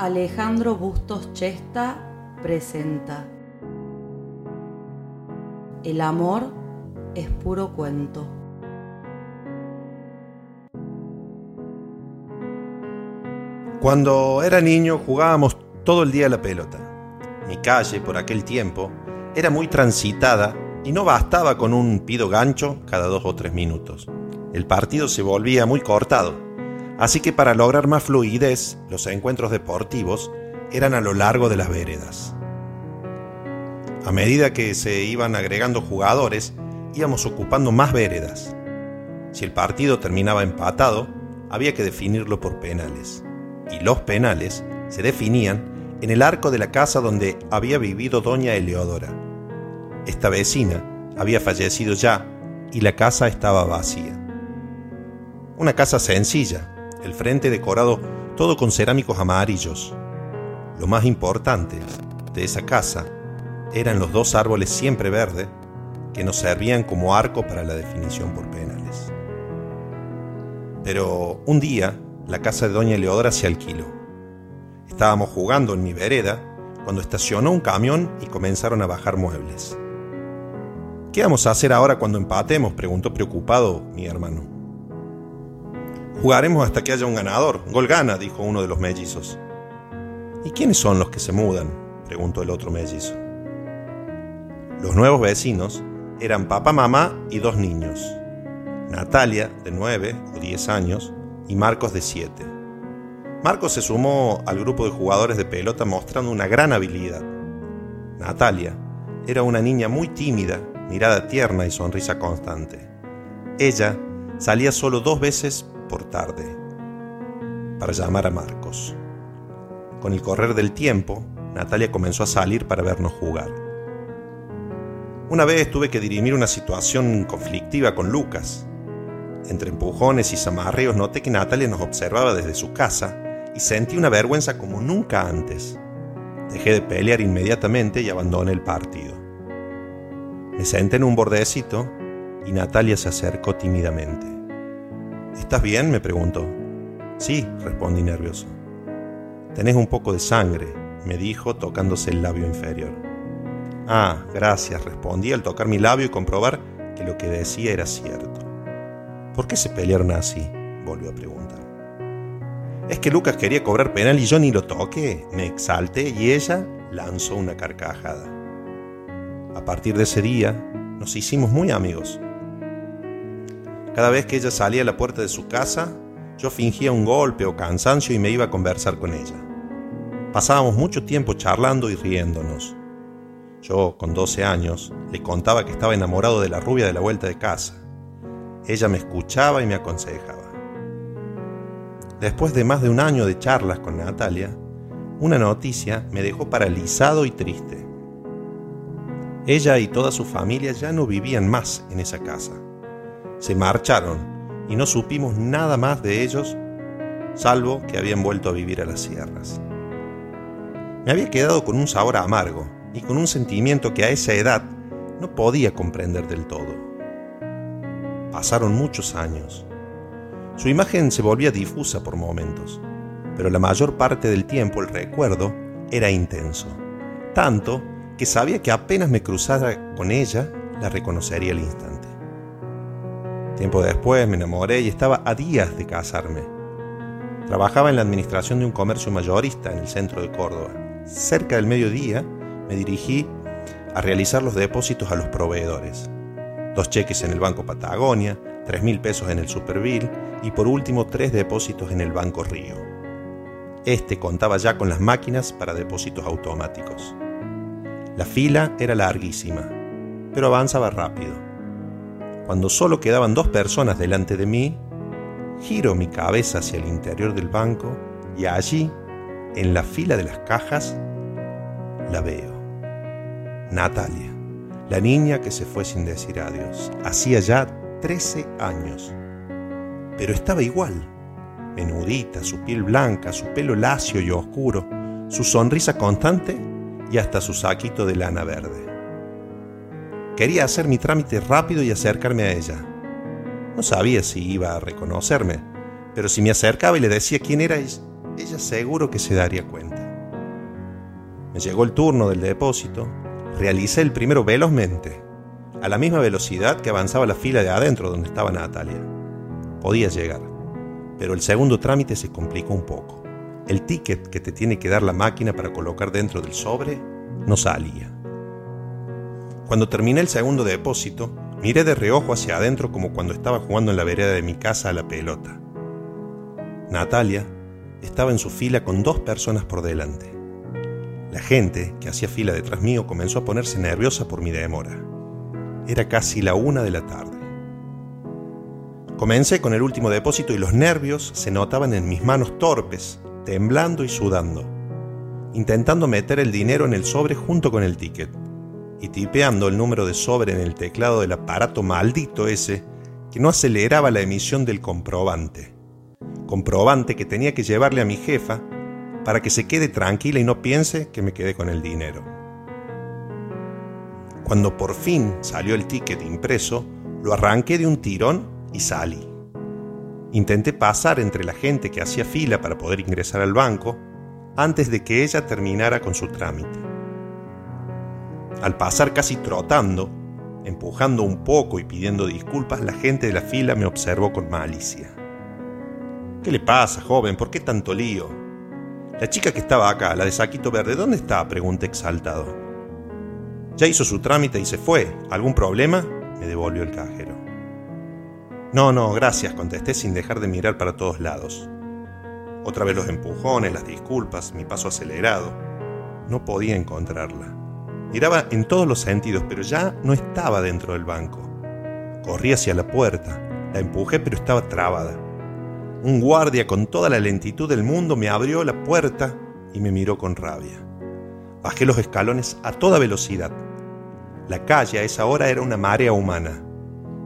Alejandro Bustos Chesta presenta El amor es puro cuento. Cuando era niño jugábamos todo el día a la pelota. Mi calle, por aquel tiempo, era muy transitada y no bastaba con un pido gancho cada dos o tres minutos. El partido se volvía muy cortado, así que para lograr más fluidez, los encuentros deportivos eran a lo largo de las veredas. A medida que se iban agregando jugadores, íbamos ocupando más veredas. Si el partido terminaba empatado, había que definirlo por penales. Y los penales se definían en el arco de la casa donde había vivido doña Eleodora. Esta vecina había fallecido ya y la casa estaba vacía. Una casa sencilla, el frente decorado todo con cerámicos amarillos. Lo más importante de esa casa eran los dos árboles siempre verdes que nos servían como arco para la definición por penales. Pero un día la casa de doña Eleodora se alquiló. Estábamos jugando en mi vereda cuando estacionó un camión y comenzaron a bajar muebles. ¿Qué vamos a hacer ahora cuando empatemos? preguntó preocupado mi hermano. Jugaremos hasta que haya un ganador. Gol gana, dijo uno de los mellizos. ¿Y quiénes son los que se mudan? preguntó el otro mellizo. Los nuevos vecinos eran papá, mamá y dos niños. Natalia, de 9 o 10 años, y Marcos, de 7. Marcos se sumó al grupo de jugadores de pelota mostrando una gran habilidad. Natalia era una niña muy tímida, mirada tierna y sonrisa constante. Ella salía solo dos veces por tarde para llamar a Marcos. Con el correr del tiempo, Natalia comenzó a salir para vernos jugar. Una vez tuve que dirimir una situación conflictiva con Lucas. Entre empujones y zamarreos noté que Natalia nos observaba desde su casa y sentí una vergüenza como nunca antes. Dejé de pelear inmediatamente y abandoné el partido. Me senté en un bordecito y Natalia se acercó tímidamente. ¿Estás bien? me preguntó. Sí, respondí nervioso. Tenés un poco de sangre, me dijo tocándose el labio inferior. Ah, gracias, respondí al tocar mi labio y comprobar que lo que decía era cierto. ¿Por qué se pelearon así? volvió a preguntar. Es que Lucas quería cobrar penal y yo ni lo toqué. Me exalté y ella lanzó una carcajada. A partir de ese día, nos hicimos muy amigos. Cada vez que ella salía a la puerta de su casa, yo fingía un golpe o cansancio y me iba a conversar con ella. Pasábamos mucho tiempo charlando y riéndonos. Yo, con 12 años, le contaba que estaba enamorado de la rubia de la vuelta de casa. Ella me escuchaba y me aconsejaba. Después de más de un año de charlas con Natalia, una noticia me dejó paralizado y triste. Ella y toda su familia ya no vivían más en esa casa. Se marcharon y no supimos nada más de ellos, salvo que habían vuelto a vivir a las sierras. Me había quedado con un sabor amargo y con un sentimiento que a esa edad no podía comprender del todo. Pasaron muchos años. Su imagen se volvía difusa por momentos, pero la mayor parte del tiempo el recuerdo era intenso, tanto que sabía que apenas me cruzara con ella, la reconocería al instante. Tiempo después me enamoré y estaba a días de casarme. Trabajaba en la administración de un comercio mayorista en el centro de Córdoba. Cerca del mediodía, me dirigí a realizar los depósitos a los proveedores. Dos cheques en el Banco Patagonia, tres mil pesos en el Superville y por último tres depósitos en el Banco Río. Este contaba ya con las máquinas para depósitos automáticos. La fila era larguísima, pero avanzaba rápido. Cuando solo quedaban dos personas delante de mí, giro mi cabeza hacia el interior del banco y allí, en la fila de las cajas, la veo. Natalia, la niña que se fue sin decir adiós. Hacía ya 13 años. Pero estaba igual. Menudita, su piel blanca, su pelo lacio y oscuro, su sonrisa constante y hasta su saquito de lana verde. Quería hacer mi trámite rápido y acercarme a ella. No sabía si iba a reconocerme, pero si me acercaba y le decía quién era, ella seguro que se daría cuenta. Me llegó el turno del depósito, realicé el primero velozmente, a la misma velocidad que avanzaba la fila de adentro donde estaba Natalia. Podía llegar, pero el segundo trámite se complicó un poco. El ticket que te tiene que dar la máquina para colocar dentro del sobre no salía. Cuando terminé el segundo depósito, miré de reojo hacia adentro como cuando estaba jugando en la vereda de mi casa a la pelota. Natalia estaba en su fila con dos personas por delante. La gente que hacía fila detrás mío comenzó a ponerse nerviosa por mi demora. Era casi la una de la tarde. Comencé con el último depósito y los nervios se notaban en mis manos torpes, temblando y sudando, intentando meter el dinero en el sobre junto con el ticket y tipeando el número de sobre en el teclado del aparato maldito ese que no aceleraba la emisión del comprobante. Comprobante que tenía que llevarle a mi jefa para que se quede tranquila y no piense que me quedé con el dinero. Cuando por fin salió el ticket impreso, lo arranqué de un tirón y salí. Intenté pasar entre la gente que hacía fila para poder ingresar al banco antes de que ella terminara con su trámite. Al pasar casi trotando, empujando un poco y pidiendo disculpas, la gente de la fila me observó con malicia. ¿Qué le pasa, joven? ¿Por qué tanto lío? La chica que estaba acá, la de saquito verde, ¿dónde está? pregunté exaltado. Ya hizo su trámite y se fue. ¿Algún problema? me devolvió el cajero. No, no, gracias, contesté sin dejar de mirar para todos lados. Otra vez los empujones, las disculpas, mi paso acelerado. No podía encontrarla. Miraba en todos los sentidos, pero ya no estaba dentro del banco. Corrí hacia la puerta, la empujé, pero estaba trabada. Un guardia con toda la lentitud del mundo me abrió la puerta y me miró con rabia. Bajé los escalones a toda velocidad. La calle a esa hora era una marea humana.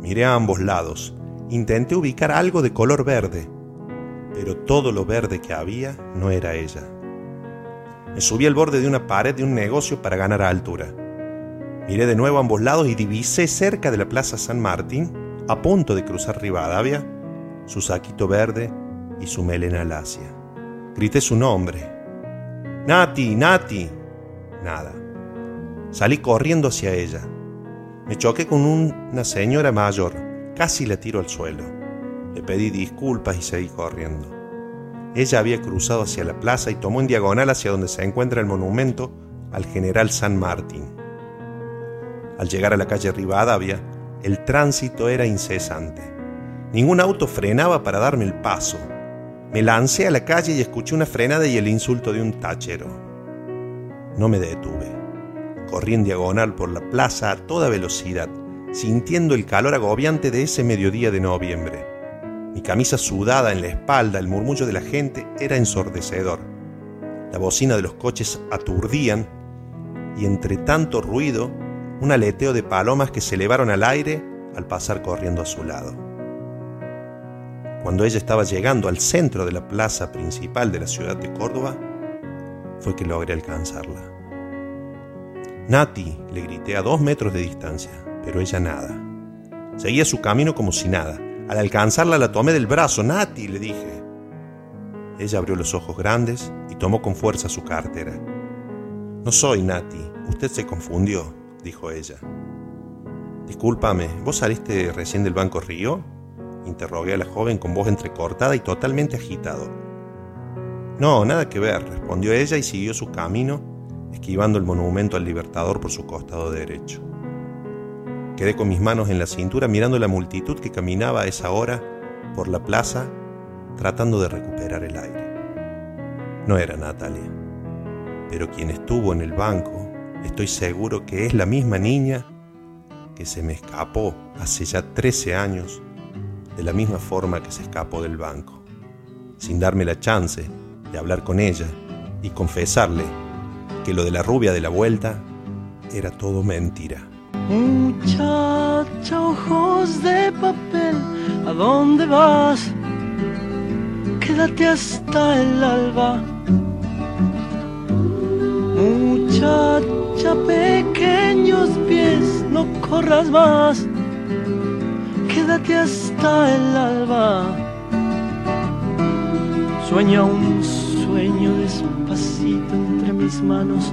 Miré a ambos lados. Intenté ubicar algo de color verde, pero todo lo verde que había no era ella. Me subí al borde de una pared de un negocio para ganar altura. Miré de nuevo a ambos lados y divisé cerca de la Plaza San Martín, a punto de cruzar Rivadavia, su saquito verde y su melena lacia. Grité su nombre. Nati, Nati. Nada. Salí corriendo hacia ella. Me choqué con una señora mayor. Casi la tiro al suelo. Le pedí disculpas y seguí corriendo. Ella había cruzado hacia la plaza y tomó en diagonal hacia donde se encuentra el monumento al general San Martín. Al llegar a la calle Rivadavia, el tránsito era incesante. Ningún auto frenaba para darme el paso. Me lancé a la calle y escuché una frenada y el insulto de un tachero. No me detuve. Corrí en diagonal por la plaza a toda velocidad, sintiendo el calor agobiante de ese mediodía de noviembre. Mi camisa sudada en la espalda, el murmullo de la gente era ensordecedor. La bocina de los coches aturdían y entre tanto ruido, un aleteo de palomas que se elevaron al aire al pasar corriendo a su lado. Cuando ella estaba llegando al centro de la plaza principal de la ciudad de Córdoba, fue que logré alcanzarla. Nati, le grité a dos metros de distancia, pero ella nada. Seguía su camino como si nada. Al alcanzarla la tomé del brazo. Nati, le dije. Ella abrió los ojos grandes y tomó con fuerza su cartera. No soy Nati, usted se confundió, dijo ella. Discúlpame, ¿vos saliste recién del Banco Río? Interrogué a la joven con voz entrecortada y totalmente agitado. No, nada que ver, respondió ella y siguió su camino, esquivando el monumento al Libertador por su costado derecho. Quedé con mis manos en la cintura mirando la multitud que caminaba a esa hora por la plaza tratando de recuperar el aire. No era Natalia, pero quien estuvo en el banco, estoy seguro que es la misma niña que se me escapó hace ya 13 años de la misma forma que se escapó del banco, sin darme la chance de hablar con ella y confesarle que lo de la rubia de la vuelta era todo mentira. Muchacha, ojos de papel, ¿a dónde vas? Quédate hasta el alba. Muchacha, pequeños pies, no corras más. Quédate hasta el alba. Sueña un despacito entre mis manos